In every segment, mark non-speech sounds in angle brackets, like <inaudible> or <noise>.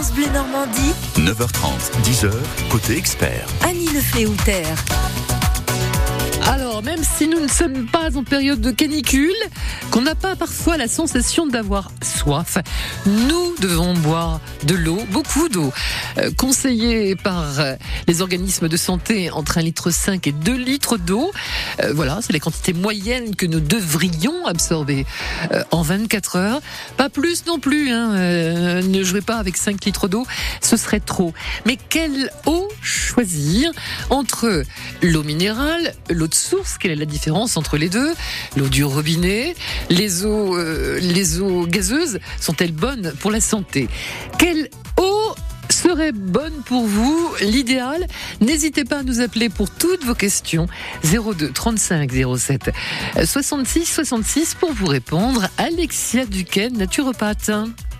France Bleu Normandie. 9h30, 10h, côté expert. Annie Lefléouter. Alors, même si nous ne sommes pas en période de canicule, qu'on n'a pas parfois la sensation d'avoir soif, nous devons boire de l'eau, beaucoup d'eau. Euh, conseillé par euh, les organismes de santé entre 1,5 litre et 2 litres d'eau. Euh, voilà, c'est la quantité moyenne que nous devrions absorber en 24 heures. Pas plus non plus, hein, ne jouez pas avec 5 litres d'eau, ce serait trop. Mais quelle eau choisir entre l'eau minérale, l'eau de source, quelle est la différence entre les deux? L'eau du robinet, les eaux, euh, les eaux gazeuses sont-elles bonnes pour la santé? Quelle eau serait bonne pour vous? L'idéal? N'hésitez pas à nous appeler pour toutes vos questions. 02 35 07 66 66 pour vous répondre. Alexia Duquesne, naturopathe.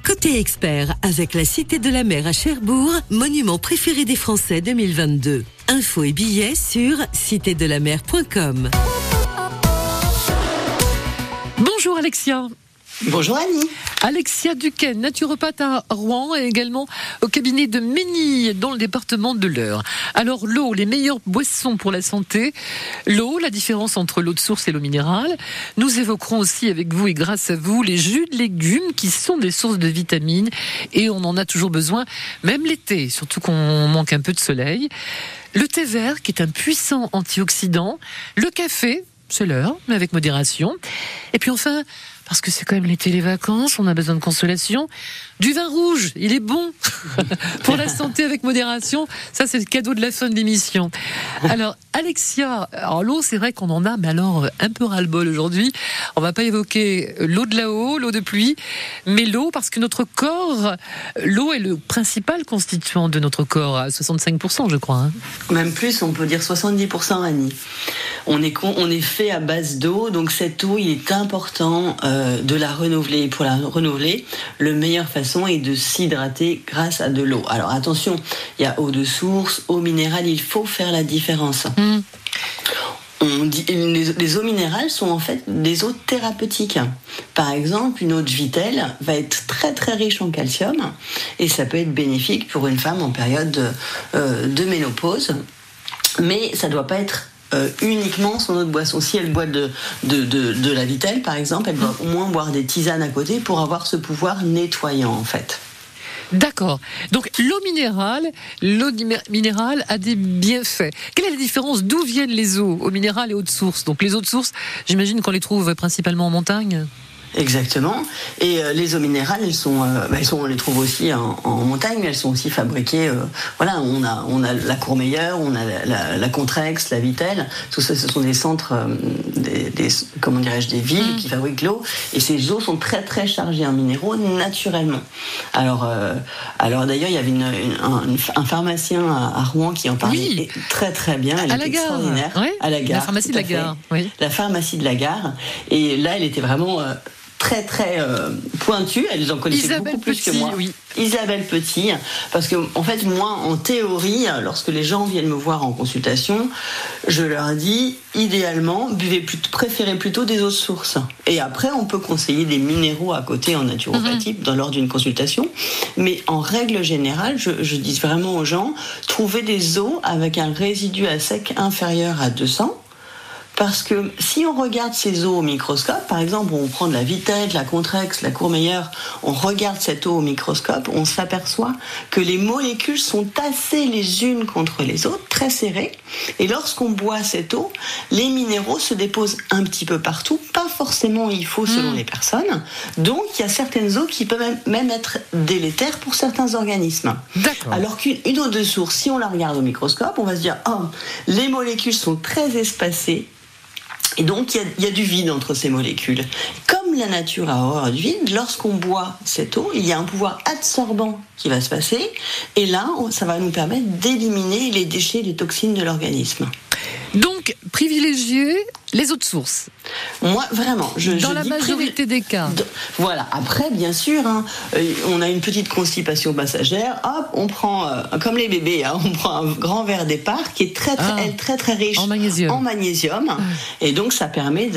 Côté expert, avec la Cité de la Mer à Cherbourg, monument préféré des Français 2022. Infos et billets sur citédelamer.com. Bonjour Alexia. Bonjour Annie. Alexia Duquesne, naturopathe à Rouen et également au cabinet de Ménil dans le département de l'Eure. Alors l'eau, les meilleures boissons pour la santé. L'eau, la différence entre l'eau de source et l'eau minérale. Nous évoquerons aussi avec vous et grâce à vous les jus de légumes qui sont des sources de vitamines et on en a toujours besoin, même l'été, surtout qu'on manque un peu de soleil. Le thé vert qui est un puissant antioxydant. Le café, c'est l'heure, mais avec modération. Et puis enfin, parce que c'est quand même l'été, les vacances, on a besoin de consolation. Du vin rouge, il est bon <laughs> pour la santé avec modération. Ça, c'est le cadeau de la fin de l'émission. Alors, Alexia, l'eau, c'est vrai qu'on en a, mais alors un peu ras-le-bol aujourd'hui. On va pas évoquer l'eau de là-haut, l'eau de pluie, mais l'eau parce que notre corps, l'eau est le principal constituant de notre corps à 65%, je crois. hein. Même plus, on peut dire 70% Annie. On est, on est fait à base d'eau, donc cette eau, il est important euh, de la renouveler. Pour la renouveler, la meilleure façon est de s'hydrater grâce à de l'eau. Alors attention, il y a eau de source, eau minérale, il faut faire la différence. Mm. On dit, les, les eaux minérales sont en fait des eaux thérapeutiques. Par exemple, une eau de Vitel va être très très riche en calcium et ça peut être bénéfique pour une femme en période de, euh, de ménopause. Mais ça ne doit pas être euh, uniquement son eau de boisson. Si elle boit de, de, de, la Vitel, par exemple, elle doit au moins boire des tisanes à côté pour avoir ce pouvoir nettoyant en fait. D'accord. Donc l'eau minérale, l'eau minérale a des bienfaits. Quelle est la différence D'où viennent les eaux Eau minérale et eau de source? Donc les eaux de source, j'imagine qu'on les trouve principalement en montagne? Exactement. Et euh, les eaux minérales, elles sont, euh, bah, elles sont, on les trouve aussi en, en montagne, mais elles sont aussi fabriquées. euh, voilà, on a, on a la Courmeilleure, on a la, la, la Contrex, la Vitel. Tout ça, ce sont des centres, des, des- comment dirais-je, des villes qui fabriquent l'eau. Et ces eaux sont très très chargées en minéraux naturellement. Alors, alors d'ailleurs, il y avait une, une- un, pharmacien à, à Rouen qui en parlait Oui. très très bien. Elle À la gare. extraordinaire. Ouais. À la gare. La pharmacie de la gare. Oui. la pharmacie de la gare. Et là, elle était vraiment très très euh, pointue. Elle en connaissait Isabelle beaucoup plus que moi. oui. Isabelle Petit, parce que en fait, moi, en théorie, lorsque les gens viennent me voir en consultation, je leur dis idéalement, buvez plutôt, préférez plutôt des eaux de source. Et après, on peut conseiller des minéraux à côté en naturopathie dans lors d'une consultation. Mais en règle générale, je, je dis vraiment aux gens, trouvez des eaux avec un résidu à sec inférieur à 200. Parce que si on regarde ces eaux au microscope, par exemple, on prend de la Vitelle, de la Contrex, la Courmeilleure, on regarde cette eau au microscope, on s'aperçoit que les molécules sont tassées les unes contre les autres, très serrées. Et lorsqu'on boit cette eau, les minéraux se déposent un petit peu partout, pas forcément il faut selon les personnes. Donc il y a certaines eaux qui peuvent même- être délétères pour certains organismes. Alors qu'une une eau de source, si on la regarde au microscope, on va se dire, oh, les molécules sont très espacées. Et donc, il y a- du vide entre ces molécules. Comme la nature a horreur du vide, lorsqu'on boit cette eau, il y a un pouvoir absorbant qui va se passer. Et là, ça va nous permettre d'éliminer les déchets, les toxines de l'organisme. Donc, privilégier les autres sources. Moi, vraiment, je Dans je la dis majorité des cas. Voilà. Après, bien sûr, hein, euh, on a une petite constipation passagère. Hop, on prend, euh, comme les bébés, hein, <laughs> on prend un grand verre départ qui est très très, Ah. très, très riche En magnésium. en magnésium. et donc ça permet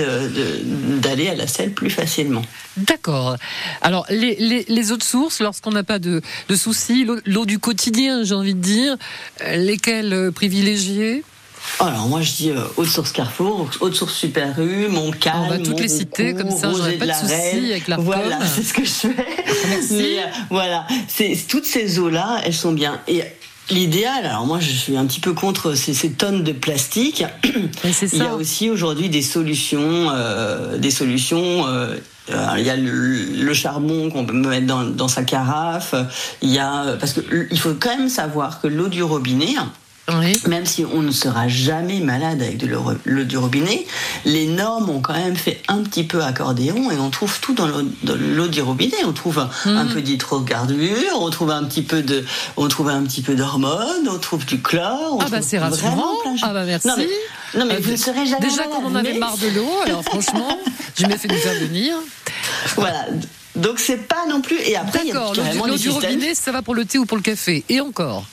d'aller à la selle plus facilement. D'accord. Alors, les, les- les autres sources, lorsqu'on n'a pas de, de soucis, l'eau- du quotidien, j'ai envie de dire, euh, lesquelles privilégier? Alors moi je dis euh, haute source Carrefour, haute source Super U, Montcalm, On va toutes les citer, comme ça, j'aurai Rosé pas de la soucis avec la Voilà, c'est ce que je fais. Merci. <laughs> Mais, euh, voilà, c'est toutes ces eaux là, elles sont bien. Et l'idéal, alors moi je suis un petit peu contre ces, ces tonnes de plastique. <clears throat> C'est Il y ça. a aussi aujourd'hui des solutions, euh, des solutions. il y a le, le charbon qu'on peut mettre dans, dans sa carafe. Il y a parce que il faut quand même savoir que l'eau du robinet, Oui. même si on ne sera jamais malade avec de l'eau du robinet, les normes ont quand même fait un petit peu accordéon et on trouve tout dans l'eau du robinet. On trouve un, Hmm. un peu d'hydrocarbures, on trouve un petit peu de, on trouve un petit peu d'hormones, on trouve du chlore. on Ah bah c'est rassurant. plein de. Ah bah merci. Non mais, non, mais Euh, vous ne serez jamais Déjà malade, qu'on en avait mais- marre de l'eau, <laughs> alors franchement, j'ai bien fait nous faire venir. Voilà. Donc c'est pas non plus. Et après il y a D'accord, l'eau du- du robinet, ça va pour le thé ou pour le café. Et encore.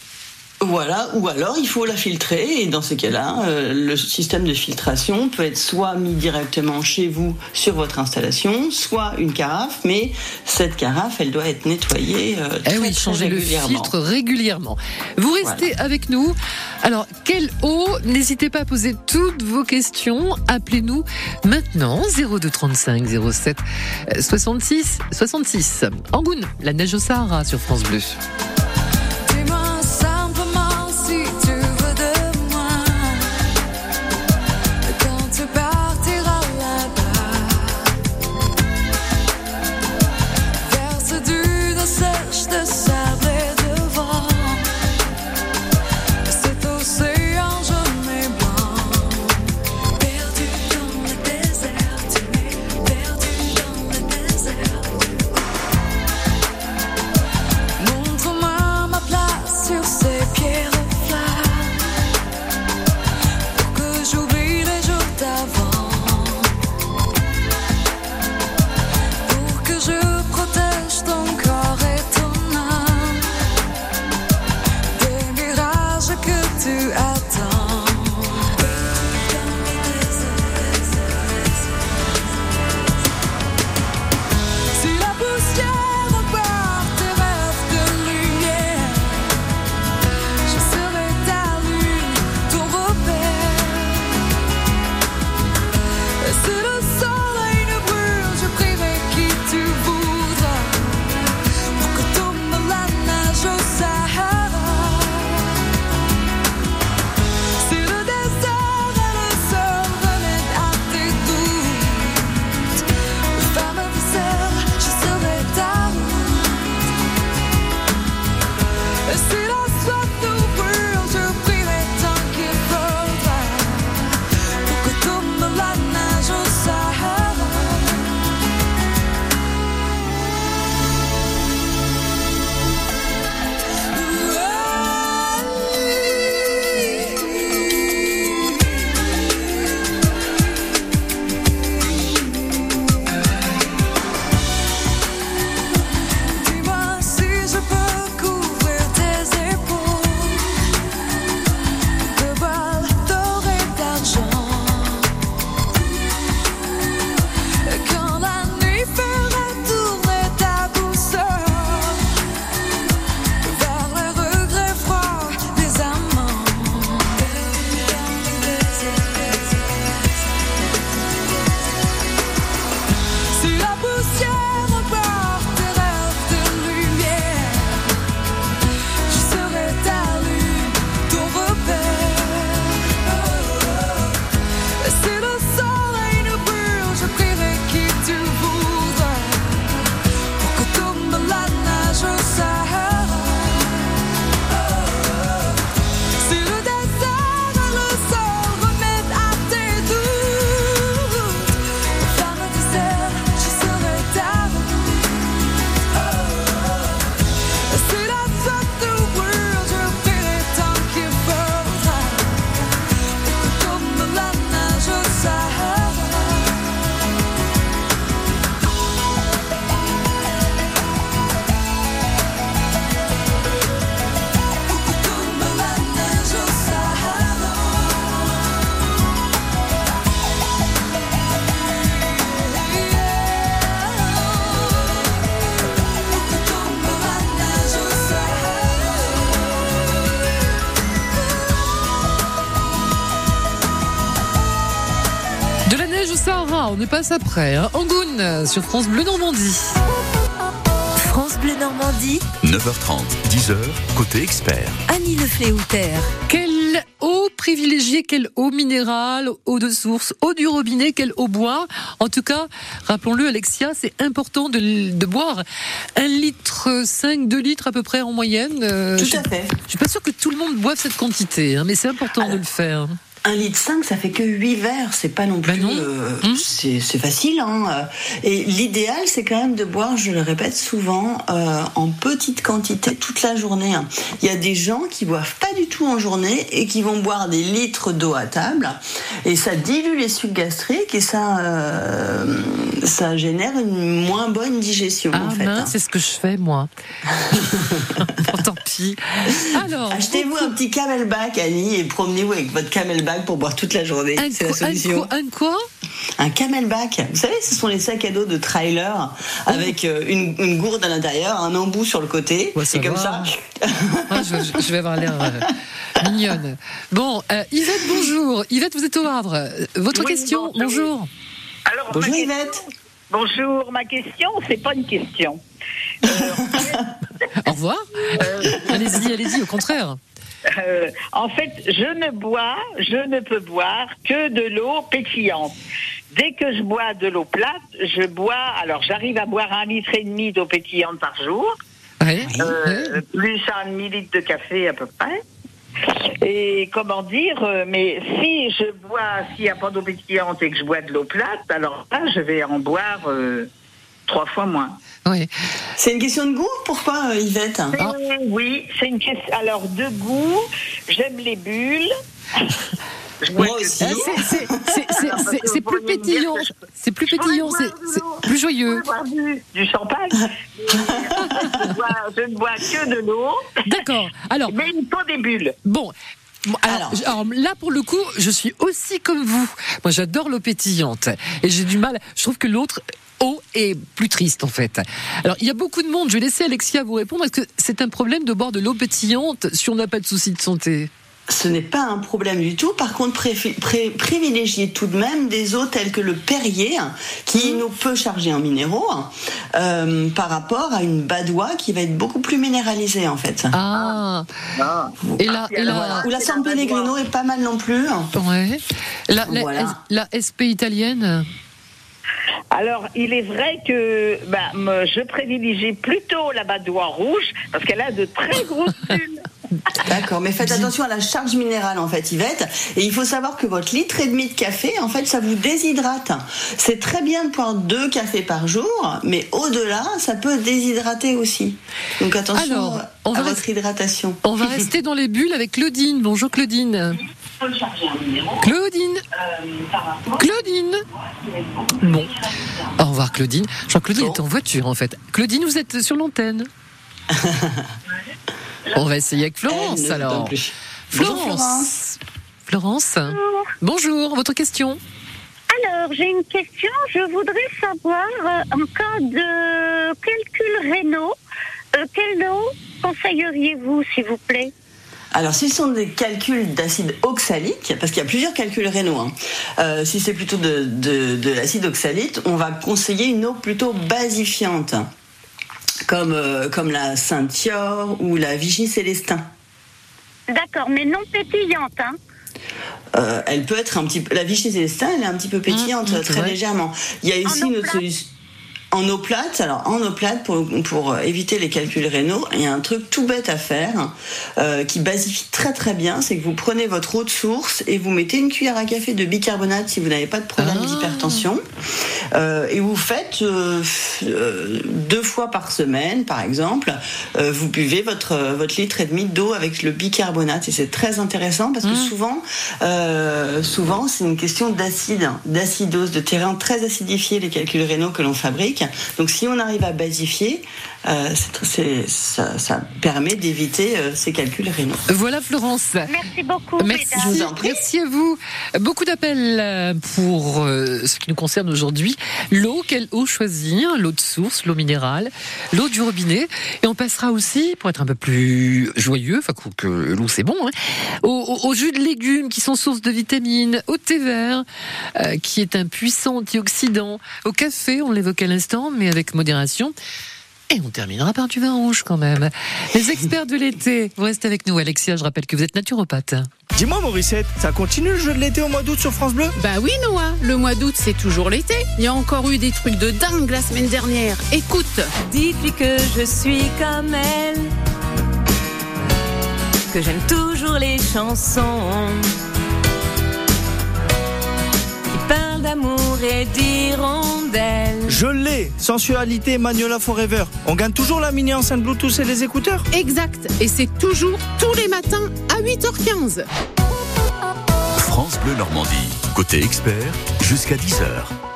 Voilà, ou alors il faut la filtrer et dans ces cas-là, euh, le système de filtration peut être soit mis directement chez vous sur votre installation, soit une carafe, mais cette carafe, elle doit être nettoyée. euh, Eh très, oui, changer le filtre régulièrement. Vous restez avec nous. Alors, quelle eau? N'hésitez pas à poser toutes vos questions. Appelez-nous maintenant 02 35 07 euh, 66 66. Angoune, la neige au Sahara sur France Bleu. On est pas après. Hein. Angoune sur France Bleu Normandie. France Bleu Normandie, 9h30, 10h, côté expert. Annie Le Fléoutère. Quelle eau privilégiée, quelle eau minérale, eau de source, eau du robinet, quelle eau boire En tout cas, rappelons-le, Alexia, c'est important de, de boire un litre 5, 2 litres à peu près en moyenne. Euh, Tout je, à fait. je suis pas sûre que tout le monde boive cette quantité, hein, mais c'est important de le faire. Un litre 5, ça fait que 8 verres, c'est pas non plus. Ben non. euh, Hum. c'est facile. Hein. Et l'idéal, c'est quand même de boire, je le répète souvent, euh, en petite quantité toute la journée. hein. Il y a des gens qui boivent pas du tout en journée et qui vont boire des litres d'eau à table. Et ça dilue les sucs gastriques et ça, euh, ça génère une moins bonne digestion, Ah en fait. hein. c'est ce que je fais moi. <laughs> bon, tant pis. Alors, Achetez-vous un petit camelback, Annie, et promenez-vous avec votre camelback pour boire toute la journée. un, C'est la quoi- un solution. un quoi Un camelback. Vous savez, ce sont les sacs à dos de trailer avec euh, une, une gourde à l'intérieur, un embout sur le côté. Ouais, et comme va. ça. Ah, je, vais avoir l'air euh, mignonne. Bon, euh, Yvette, bonjour. Yvette, vous êtes au Havre. Euh, Votre Oui, question, bonjour. bonjour. Alors, Bonjour question- Yvette. Bonjour, ma question, c'est pas une question. <laughs> Au revoir. allez-y, allez-y, au contraire. Euh, en fait, je ne bois, je ne peux boire que de l'eau pétillante. Dès que je bois de l'eau plate, je bois, alors j'arrive à boire un litre et demi d'eau pétillante par jour, Ouais, euh, plus un demi-litre de café à peu près. Et comment dire, euh, mais si je bois, s'il n'y a pas d'eau pétillante et que je bois de l'eau plate, alors là, je vais en boire euh, trois fois moins. ouais. C'est une question de goût Pourquoi, euh, Yvette? Ah. Euh, Oui, c'est une question. Alors, de goût, j'aime les bulles. <laughs> Moi aussi. C'est- plus pétillant. C'est plus pétillant, c'est plus joyeux. du, du champagne. <laughs> Je, bois, je ne bois que de l'eau, D'accord. Alors, mais il faut des bulles. Bon. Bon, Alors, alors là, pour le coup, je suis aussi comme vous. Moi, j'adore l'eau pétillante. Et j'ai du mal. Je trouve que l'autre eau est plus triste, en fait. Alors, il y a beaucoup de monde. Je vais laisser Alexia vous répondre. Est-ce que c'est un problème de boire de l'eau pétillante si on n'a pas de souci de santé Ce n'est pas un problème du tout. Par contre, pré- privilégiez tout de même des eaux telles que le Perrier, qui nous peut charger en minéraux, euh, par rapport à une badoie qui va être beaucoup plus minéralisée, en fait. Ah. Et là, et là, Voilà. Ou la San Pellegrino est pas mal non plus. ouais. La, la- Voilà. la SP italienne? Alors, il est vrai que bah, je privilégie plutôt la badoie rouge parce qu'elle a de très grosses <laughs> bulles. D'accord, mais faites attention à la charge minérale en fait, Yvette. Et il faut savoir que votre litre et demi de café, en fait, ça vous déshydrate. C'est très bien de boire deux cafés par jour, mais au-delà, ça peut déshydrater aussi. Donc attention Alors, on à va votre hydratation. On va rester dans les bulles avec Claudine. Bonjour Claudine. Claudine. Claudine. Bon. Au revoir Claudine. Je crois que Claudine est en voiture en fait. Claudine, vous êtes sur l'antenne. On va essayer avec Florence alors. Florence. Florence. Bonjour, votre question Alors, j'ai une question. Je voudrais savoir, euh, en cas de calcul rénaux, euh, quelle eau conseilleriez-vous, s'il vous plaît? Alors, si ce sont des calculs d'acide oxalique, parce qu'il y a plusieurs calculs rénaux, hein, euh, si c'est plutôt de, de- de l'acide oxalite, on va conseiller une eau plutôt basifiante, comme, euh, comme la Saint-Thior ou la Vichy-Célestin. D'accord, mais non pétillante, hein Euh, elle peut être un petit peu. La Vichy Célestin, elle est un petit peu pétillante, Mmh, mmh, très ouais. légèrement. Il y a ici notre plate solution. En eau plate, alors en eau plate, pour, pour éviter les calculs rénaux, il y a un truc tout bête à faire euh, qui basifie très très bien, c'est que vous prenez votre eau de source et vous mettez une cuillère à café de bicarbonate si vous n'avez pas de problème Ah. d'hypertension euh, et vous faites euh, euh, deux fois par semaine, par exemple, euh, vous buvez votre votre litre et demi d'eau avec le bicarbonate et c'est très intéressant parce que souvent, euh, souvent c'est une question d'acide, d'acidose, de terrain très acidifié les calculs rénaux que l'on fabrique. Donc si on arrive à basifier, euh, ça, ça permet d'éviter euh, ces calculs rénaux. Voilà Florence. Merci beaucoup, Merci, Je vous mesdames. en prie. merci à vous. Beaucoup d'appels euh, pour euh, ce qui nous concerne aujourd'hui. L'eau, quelle eau choisir? L'eau de source, l'eau minérale, l'eau du robinet. Et on passera aussi, pour être un peu plus joyeux, enfin que- que l'eau c'est bon, hein, au, au- au jus de légumes qui sont source de vitamines, au thé vert euh, qui est un puissant antioxydant, au café, on l'évoquait à l'instant, mais avec modération. Et on terminera par du vin rouge quand même. Les experts de l'été, vous restez avec nous Alexia, je rappelle que vous êtes naturopathe. Dis-moi, Mauricette, ça continue le jeu de l'été au mois d'août sur France Bleu? Bah oui Noah, le mois d'août c'est toujours l'été. Il y a encore eu des trucs de dingue la semaine dernière. Écoute, Dites-lui que je suis comme elle, que j'aime toujours les chansons qui parlent d'amour et d'hirondelles. Je l'ai Sensualité Magnola Forever. On gagne toujours la mini enceinte Bluetooth et les écouteurs exact. Et c'est toujours tous les matins à 8h15. France Bleu Normandie. Côté expert, jusqu'à 10h.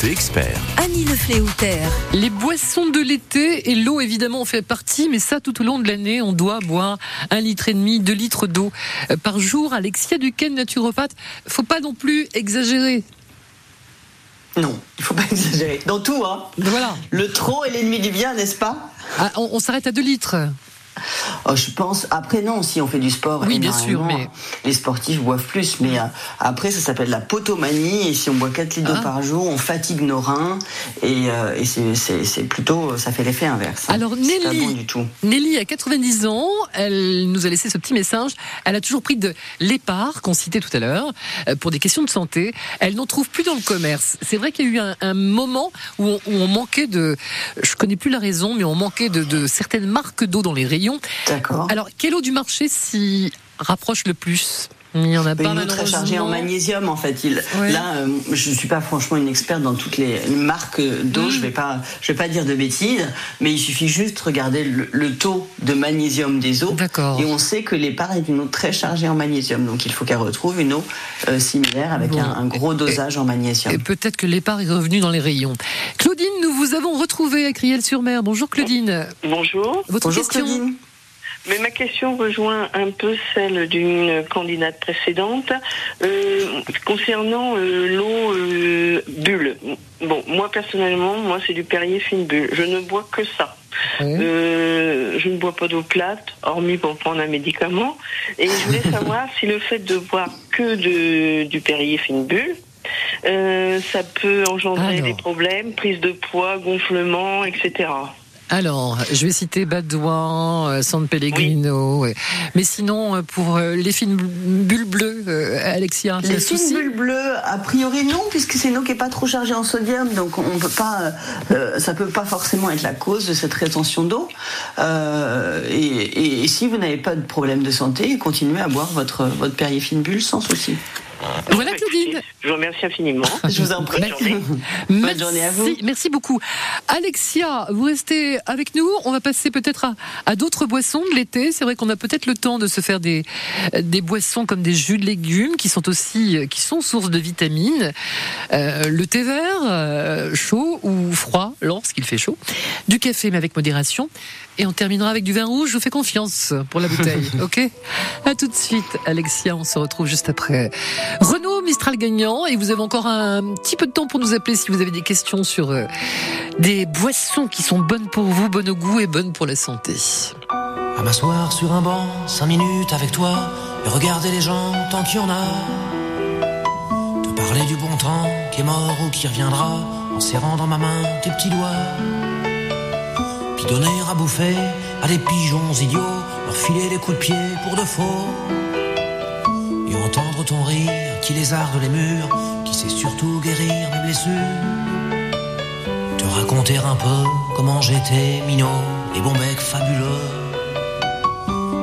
Côté expert. Annie Le Fléoutère. Les boissons de l'été et l'eau évidemment en fait partie, mais ça tout au long de l'année, on doit boire un litre et demi, deux litres d'eau euh, par jour. Alexia Duquesne, naturopathe, faut pas non plus exagérer. Non, il faut pas exagérer. Dans tout, hein. Voilà, Le trop est l'ennemi du bien, n'est-ce pas? Ah, on, on s'arrête à deux litres. Oh, je pense. Après, non, si on fait du sport. Oui, bien sûr, mais- Les sportifs boivent plus. Mais euh, après, ça s'appelle la potomanie. Et si on boit 4 litres d'eau Ah. par jour, on fatigue nos reins. Et, euh, et c'est- plutôt. Ça fait l'effet inverse. hein. Alors, Nelly- bon du tout. Nelly a 90 ans, elle nous a laissé ce petit message. Elle a toujours pris de l'épar qu'on citait tout à l'heure euh, pour des questions de santé. Elle n'en trouve plus dans le commerce. C'est vrai qu'il y a eu un, un moment où on, où on manquait de, je connais plus la raison, mais on manquait de, de certaines marques d'eau dans les rayons. D'accord. Alors, quelle eau du marché s'y rapproche le plus? Il y en a pas une eau très chargée en magnésium en fait. Il, Ouais. Là, euh, je suis pas franchement une experte dans toutes les marques d'eau. Mm. Je vais pas, je vais pas dire de bêtises, mais il suffit juste de regarder le, le taux de magnésium des eaux. D'accord. Et on sait que l'épar est une eau très chargée en magnésium, donc il faut qu'elle retrouve une eau euh, similaire avec Bon. un, un gros dosage en magnésium. Et peut-être que l'épar est revenu dans les rayons. Claudine, nous vous avons retrouvé à Criel-sur-Mer. Bonjour Claudine. Bonjour. Votre Bonjour question Claudine. Mais ma question rejoint un peu celle d'une candidate précédente euh, concernant euh, l'eau euh, bulle. Bon, moi personnellement, moi c'est du Perrier fine bulle. Je ne bois que ça. Euh, je ne bois pas d'eau plate, hormis pour prendre un médicament. Et je voulais <laughs> savoir si le fait de boire que de, du Perrier fine bulle, euh, ça peut engendrer Alors. des problèmes, prise de poids, gonflement, etc. Alors, je vais citer Badouin, euh, San Pellegrino. Mais sinon, euh, pour euh, les fines bulles bleues, Alexia, Les souci bulles bleues, a priori non, puisque c'est une eau qui n'est pas trop chargée en sodium, donc on peut pas, euh, ça peut pas forcément être la cause de cette rétention d'eau. Euh, et, et- et si vous n'avez pas de problème de santé, continuez à boire votre votre bulle sans souci. Voilà Claudine. Je vous remercie infiniment. <laughs> Je vous en prie. Bonne journée. Bonne Merci, journée à vous. merci beaucoup. Alexia, vous restez avec nous. On va passer peut-être à, à d'autres boissons de l'été. C'est vrai qu'on a peut-être le temps de se faire des, des boissons comme des jus de légumes qui sont aussi qui sont source de vitamines. Euh, le thé vert, euh, chaud ou froid lorsqu'il fait chaud. Du café mais avec modération. Et on terminera avec du vin rouge. Je vous fais confiance pour la bouteille. <laughs> ok? À tout de suite, Alexia. On se retrouve juste après. Renaud Mistral gagnant. Et vous avez encore un petit peu de temps pour nous appeler si vous avez des questions sur euh, des boissons qui sont bonnes pour vous, bonnes au goût et bonnes pour la santé. À m'asseoir sur un banc, cinq minutes avec toi, et regarder les gens tant qu'il y en a. Te parler du bon temps qui est mort ou qui reviendra, en serrant dans ma main tes petits doigts. Puis donner à bouffer à des pigeons idiots, leur filer des coups de pied pour de faux. Et entendre ton rire qui lézarde les murs, qui sait surtout guérir mes blessures. Te raconter un peu comment j'étais minot, les bons becs fabuleux.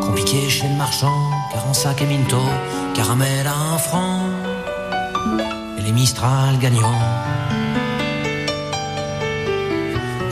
Compliqué chez le marchand, car en sac et minto, caramel à un franc, et les Mistral gagnants.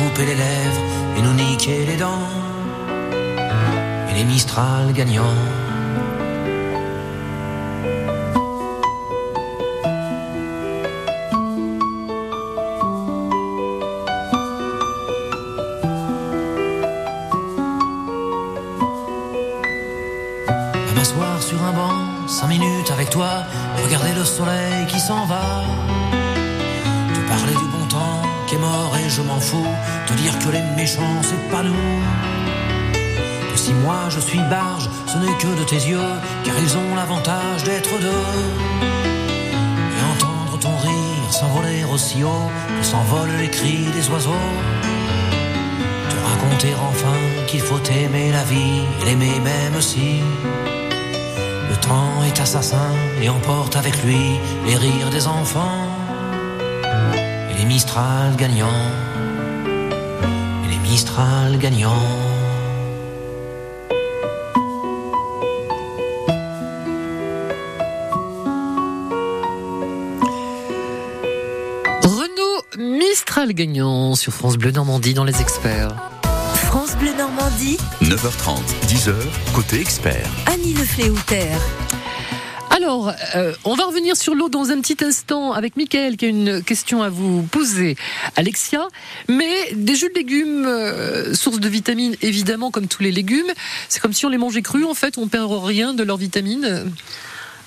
coupaient les lèvres et nous niquaient les dents et les Mistral gagnants. à m'asseoir sur un banc, cinq minutes avec toi, regarder le soleil qui s'en va. M'en fous, te dire que les méchants c'est pas nous. Que si moi je suis barge, ce n'est que de tes yeux, car ils ont l'avantage d'être deux. Et entendre ton rire s'envoler aussi haut que s'envolent les cris des oiseaux. Te raconter enfin qu'il faut aimer la vie et l'aimer même si le temps est assassin et emporte avec lui les rires des enfants et les Mistral gagnants Mistral gagnants. Renaud Mistral gagnant sur France Bleu Normandie dans les experts. France Bleu Normandie, 9h30, 10h, côté expert. Annie Le Fléoutère. Alors, euh, on va revenir sur l'eau dans un petit instant avec Mickaël qui a une question à vous poser, Alexia. Mais des jus de légumes, euh, source de vitamines évidemment comme tous les légumes, c'est comme si on les mangeait crus en fait, on perd rien de leurs vitamines.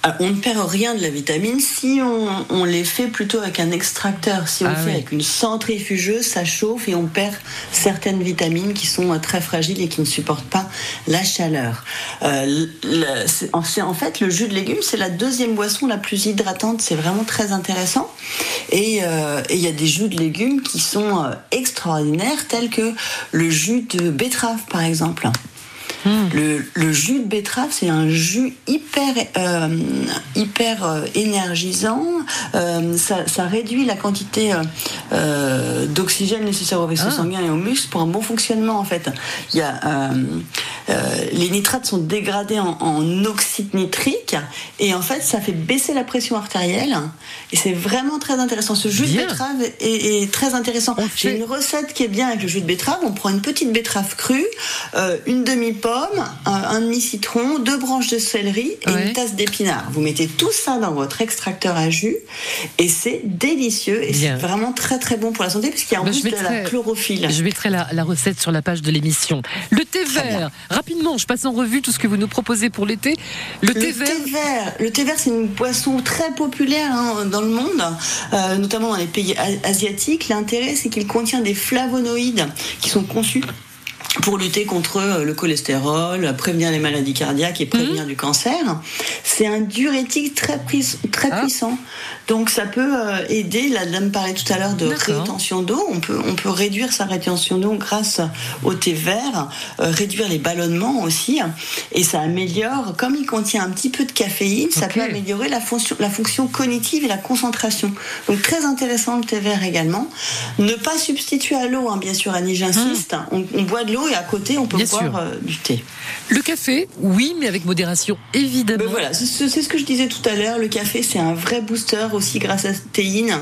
Ah, On ne perd rien de la vitamine si on, on les fait plutôt avec un extracteur. Si on Ah fait oui. avec une centrifugeuse, ça chauffe et on perd certaines vitamines qui sont euh, très fragiles et qui ne supportent pas la chaleur. Euh, le- en fait le jus de légumes, c'est la deuxième boisson la plus hydratante. C'est vraiment très intéressant. Et euh, il y a des jus de légumes qui sont extraordinaires, tels que le jus de betterave par exemple. Le, le jus de betterave, c'est un jus hyper, euh, hyper euh, énergisant. Euh, ça, ça réduit la quantité d'oxygène nécessaire au vaisseau Ah. sanguin et aux muscles pour un bon fonctionnement. En fait, il y a les nitrates sont dégradés en, en oxyde nitrique et en fait, ça fait baisser la pression artérielle. Et c'est vraiment très intéressant. Ce jus Bien. de betterave est, est très intéressant. J'ai une recette qui est bien avec le jus de betterave. On prend une petite betterave crue, une demi-pomme, un, un demi-citron, deux branches de céleri et Ouais. une tasse d'épinards. Vous mettez tout ça dans votre extracteur à jus et c'est délicieux et c'est vraiment très très bon pour la santé puisqu'il y a en Ben, plus je de la mettrai- chlorophylle. Je mettrai la, la recette sur la page de l'émission. Le thé vert, rapidement, je passe en revue tout ce que vous nous proposez pour l'été. Le, thé vert, vert, le thé vert, c'est une boisson très populaire hein, dans le monde, euh, notamment dans les pays asiatiques. L'intérêt, c'est qu'il contient des flavonoïdes qui sont conçus pour lutter contre euh, le cholestérol, prévenir les maladies cardiaques et prévenir du cancer. C'est un diurétique très, très Ah. puissant. Donc ça peut euh, aider, la dame parlait tout à l'heure de rétention d'eau, on peut, on peut réduire sa rétention d'eau grâce au thé vert, euh, réduire les ballonnements aussi, et ça améliore, comme il contient un petit peu de caféine, ça peut améliorer la fonction, la fonction cognitive et la concentration. Donc très intéressant le thé vert également. Ne pas substituer à l'eau, hein, bien sûr, Annie, j'insiste. On, on boit de l'eau et à côté on peut Bien boire euh, du thé. le café, oui, mais avec modération, évidemment. Ben voilà, c'est ce que je disais tout à l'heure. Le café, c'est un vrai booster aussi grâce à la théine.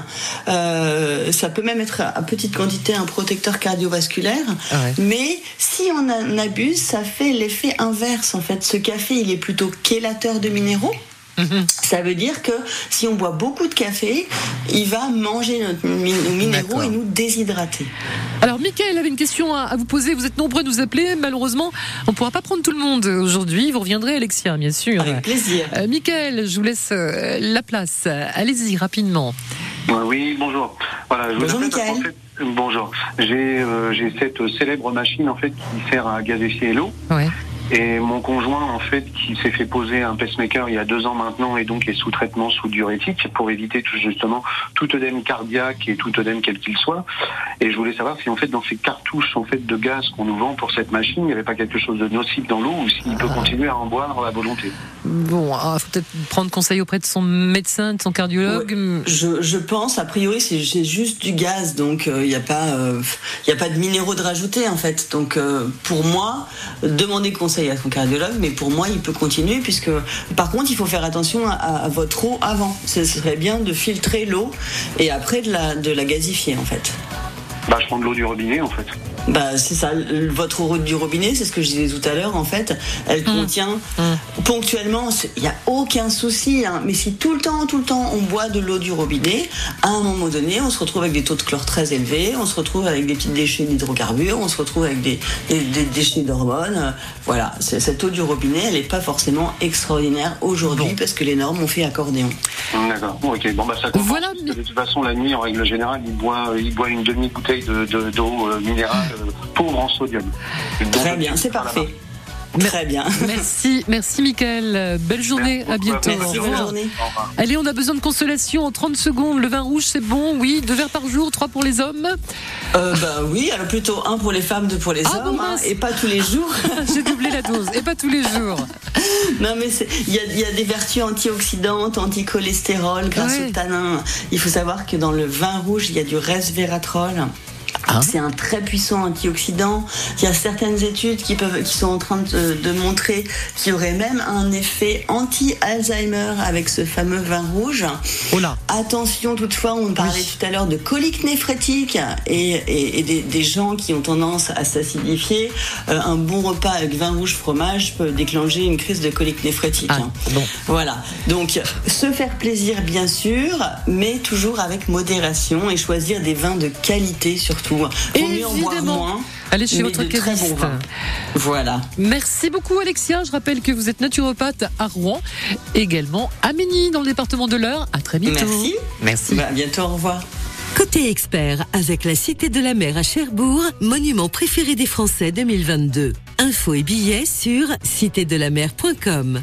Euh, ça peut même être à petite quantité un protecteur cardiovasculaire. Ouais. Mais si on en abuse, ça fait l'effet inverse. En fait, ce café, il est plutôt chélateur de minéraux. Mhm. Ça veut dire que si on boit beaucoup de café, il va manger notre nos minéraux et nous déshydrater. Alors, Michael avait une question à, à vous poser. Vous êtes nombreux à nous appeler. Malheureusement, on ne pourra pas prendre tout le monde aujourd'hui. Vous reviendrez, Alexia, bien sûr. Avec plaisir. Euh, Michael, je vous laisse euh, la place. Allez-y, rapidement. Oui, bonjour. Voilà, je vous Bonjour, fait, bonjour. J'ai euh, j'ai cette célèbre machine en fait qui sert à gazifier l'eau. Ouais. Et mon conjoint, en fait, qui s'est fait poser un pacemaker il y a deux ans maintenant et donc est sous traitement sous diurétique pour éviter tout justement tout œdème cardiaque et tout œdème quel qu'il soit. Et je voulais savoir si en fait dans ces cartouches en fait de gaz qu'on nous vend pour cette machine, il n'y avait pas quelque chose de nocif dans l'eau ou s'il peut continuer à en boire à volonté. Bon, il faut peut-être prendre conseil auprès de son médecin, de son cardiologue. Je, je pense, a priori, c'est juste du gaz, donc il n'y a pas, euh, y a pas de minéraux de rajouter en fait. Donc euh, pour moi, demandez conseil à son cardiologue, mais pour moi, il peut continuer puisque, par contre, il faut faire attention à, à votre eau avant. Ce serait bien de filtrer l'eau et après de la, de la gazifier en fait. Bah, je prends de l'eau du robinet en fait. Bah, c'est ça, votre eau du robinet, c'est ce que je disais tout à l'heure, en fait, elle contient ponctuellement, c'est- il n'y a aucun souci, hein, mais si tout le temps, tout le temps, on boit de l'eau du robinet, à un moment donné, on se retrouve avec des taux de chlore très élevés, on se retrouve avec des petits déchets d'hydrocarbures, on se retrouve avec des, des- des déchets d'hormones. euh, Voilà, c'est- cette eau du robinet, elle n'est pas forcément extraordinaire aujourd'hui parce que les normes ont fait accordéon. D'accord. Bon, ok. Bon, bah, ça comprend. De toute façon, la nuit, en règle générale, il boit, il boit une demi-bouteille de, de- d'eau euh, minérale pauvre en sodium. Très bien, c'est parfait. Très bien. <laughs> Merci, merci Michael. Euh, Belle journée, à bientôt. Merci, Au bonne revoir. journée. Allez, on a besoin de consolation en 30 secondes. Le vin rouge, c'est bon, oui. Deux verres par jour, trois pour les hommes? Euh, bah oui, alors plutôt un pour les femmes, deux pour les Ah, hommes, bon, hein, et pas tous les jours. <laughs> J'ai doublé la dose, et pas tous les jours. <laughs> Non, mais c'est- il y a, il y a des vertus antioxydantes, anticholestérol, grâce Ouais. au tanin. Il faut savoir que dans le vin rouge, il y a du resveratrol. C'est un très puissant antioxydant. Il y a certaines études qui, peuvent, qui sont en train de, de montrer qu'il y aurait même un effet anti-Alzheimer avec ce fameux vin rouge. Attention toutefois, on parlait tout à l'heure de colique néphrétique et, et- et des, des gens qui ont tendance à s'acidifier. Euh, un bon repas avec vin rouge fromage peut déclencher une crise de colique néphrétique. hein. Voilà. Donc, se faire plaisir bien sûr, mais toujours avec modération et choisir des vins de qualité surtout. Faut mieux en boire Évidemment. moins. Allez chez mais votre caviste. Voilà. Merci beaucoup Alexia. Je rappelle que vous êtes naturopathe à Rouen, également à Mény dans le département de l'Eure. À très bientôt. Merci. Merci. Bah, à bientôt, au revoir. Côté expert, avec la Cité de la Mer à Cherbourg, monument préféré des Français 2022. Infos et billets sur citédelamer.com.